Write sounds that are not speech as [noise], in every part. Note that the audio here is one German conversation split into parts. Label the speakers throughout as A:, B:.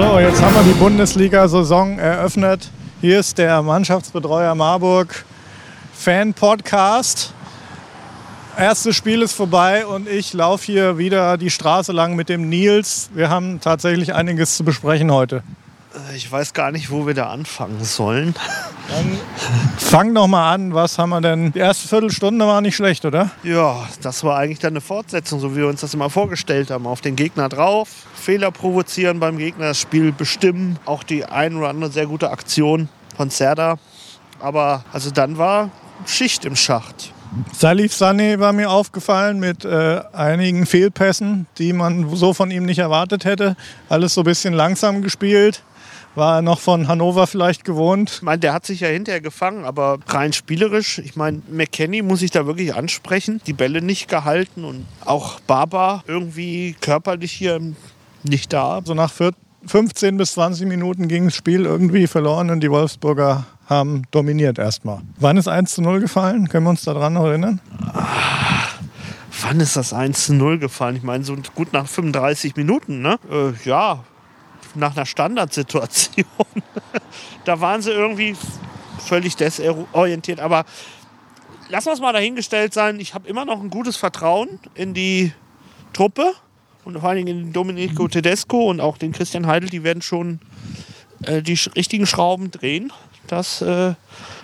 A: So, jetzt haben wir die Bundesliga-Saison eröffnet. Hier ist der Mannschaftsbetreuer Marburg Fan-Podcast. Erstes Spiel ist vorbei und ich laufe hier wieder die Straße lang mit dem Nils. Wir haben tatsächlich einiges zu besprechen heute.
B: Äh, ich weiß gar nicht, wo wir da anfangen sollen.
A: Dann fang doch mal an. Was haben wir denn? Die erste Viertelstunde war nicht schlecht, oder?
B: Ja, das war eigentlich dann eine Fortsetzung, so wie wir uns das immer vorgestellt haben. Auf den Gegner drauf, Fehler provozieren beim Gegner, das Spiel bestimmen. Auch die ein oder andere sehr gute Aktion von Serda. Aber also dann war Schicht im Schacht.
A: Salif Sané war mir aufgefallen mit äh, einigen Fehlpässen, die man so von ihm nicht erwartet hätte. Alles so ein bisschen langsam gespielt. War er noch von Hannover vielleicht gewohnt?
B: Ich meine, der hat sich ja hinterher gefangen, aber rein spielerisch, ich meine, McKenny muss ich da wirklich ansprechen. Die Bälle nicht gehalten und auch Baba irgendwie körperlich hier nicht da.
A: So nach 15 bis 20 Minuten ging das Spiel irgendwie verloren und die Wolfsburger haben dominiert erstmal. Wann ist 1 zu 0 gefallen? Können wir uns daran noch erinnern?
B: Ah, wann ist das 1 zu 0 gefallen? Ich meine, so gut nach 35 Minuten, ne? Äh, ja, nach einer Standardsituation. [laughs] da waren sie irgendwie völlig desorientiert. Aber lassen wir es mal dahingestellt sein. Ich habe immer noch ein gutes Vertrauen in die Truppe und vor allem in den Domenico Tedesco und auch den Christian Heidel. Die werden schon äh, die richtigen Schrauben drehen, dass, äh,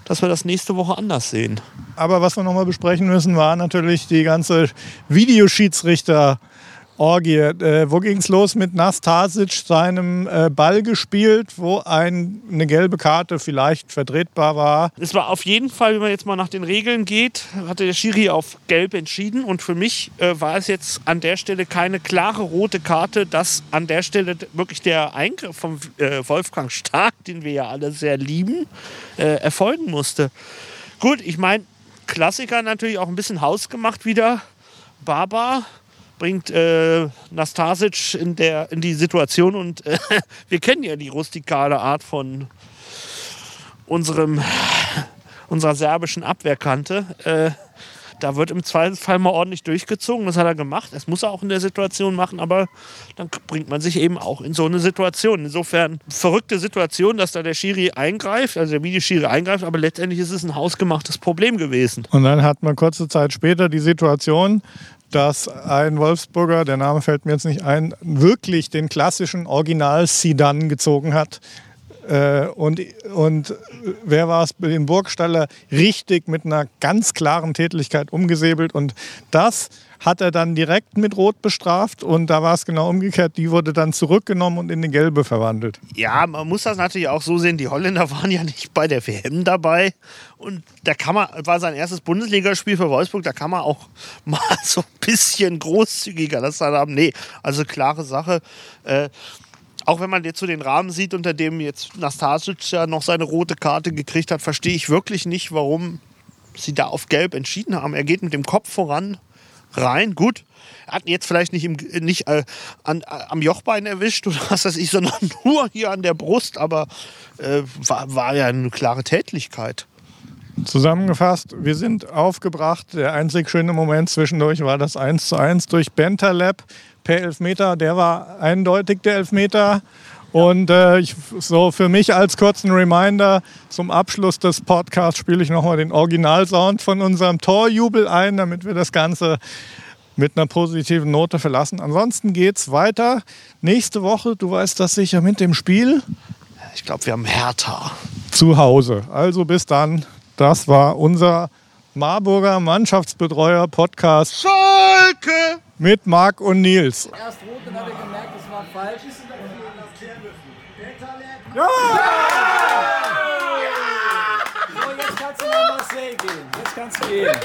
B: dass wir das nächste Woche anders sehen.
A: Aber was wir nochmal besprechen müssen, war natürlich die ganze Videoschiedsrichter- Orgie. Äh, wo ging es los mit Nastasic, seinem äh, Ball gespielt, wo ein, eine gelbe Karte vielleicht vertretbar war?
B: Es war auf jeden Fall, wenn man jetzt mal nach den Regeln geht, hatte der Schiri auf gelb entschieden. Und für mich äh, war es jetzt an der Stelle keine klare rote Karte, dass an der Stelle wirklich der Eingriff von äh, Wolfgang Stark, den wir ja alle sehr lieben, äh, erfolgen musste. Gut, ich meine, Klassiker natürlich auch ein bisschen hausgemacht wieder. Baba bringt äh, Nastasic in, der, in die Situation und äh, [laughs] wir kennen ja die rustikale Art von unserem, unserer serbischen Abwehrkante. Äh, da wird im Zweifelsfall mal ordentlich durchgezogen. Das hat er gemacht. Das muss er auch in der Situation machen, aber dann bringt man sich eben auch in so eine Situation. Insofern verrückte Situation, dass da der Schiri eingreift, also der Videoschiri eingreift, aber letztendlich ist es ein hausgemachtes Problem gewesen.
A: Und dann hat man kurze Zeit später die Situation, dass ein Wolfsburger, der Name fällt mir jetzt nicht ein, wirklich den klassischen Original Sidan gezogen hat. Äh, und, und wer war es, den Burgstaller richtig mit einer ganz klaren Tätigkeit umgesäbelt. Und das hat er dann direkt mit Rot bestraft und da war es genau umgekehrt. Die wurde dann zurückgenommen und in die Gelbe verwandelt.
B: Ja, man muss das natürlich auch so sehen. Die Holländer [laughs] waren ja nicht bei der WM dabei und da kann man, war sein erstes Bundesligaspiel für Wolfsburg, da kann man auch [laughs] mal so ein bisschen großzügiger das dann haben. Nee, also klare Sache. Äh, auch wenn man jetzt so den Rahmen sieht, unter dem jetzt Nastasic ja noch seine rote Karte gekriegt hat, verstehe ich wirklich nicht, warum sie da auf Gelb entschieden haben. Er geht mit dem Kopf voran, rein. Gut, er hat jetzt vielleicht nicht, im, nicht äh, an, äh, am Jochbein erwischt oder was weiß ich, [laughs] sondern nur hier an der Brust, aber äh, war, war ja eine klare Tätlichkeit.
A: Zusammengefasst, wir sind aufgebracht. Der einzig schöne Moment zwischendurch war das 1 zu 1 durch Bentaleb per Elfmeter. Der war eindeutig der Elfmeter. Und äh, ich, so für mich als kurzen Reminder zum Abschluss des Podcasts spiele ich nochmal den Originalsound von unserem Torjubel ein, damit wir das Ganze mit einer positiven Note verlassen. Ansonsten geht es weiter. Nächste Woche, du weißt das sicher mit dem Spiel.
B: Ich glaube, wir haben Hertha.
A: Zu Hause. Also bis dann. Das war unser Marburger Mannschaftsbetreuer Podcast.
B: Schalke!
A: Mit Marc und Nils.
C: Erst rot, dann hat er gemerkt, es war falsch.
D: Ja!
C: So, jetzt kannst du nach Marseille gehen. Jetzt kannst du gehen.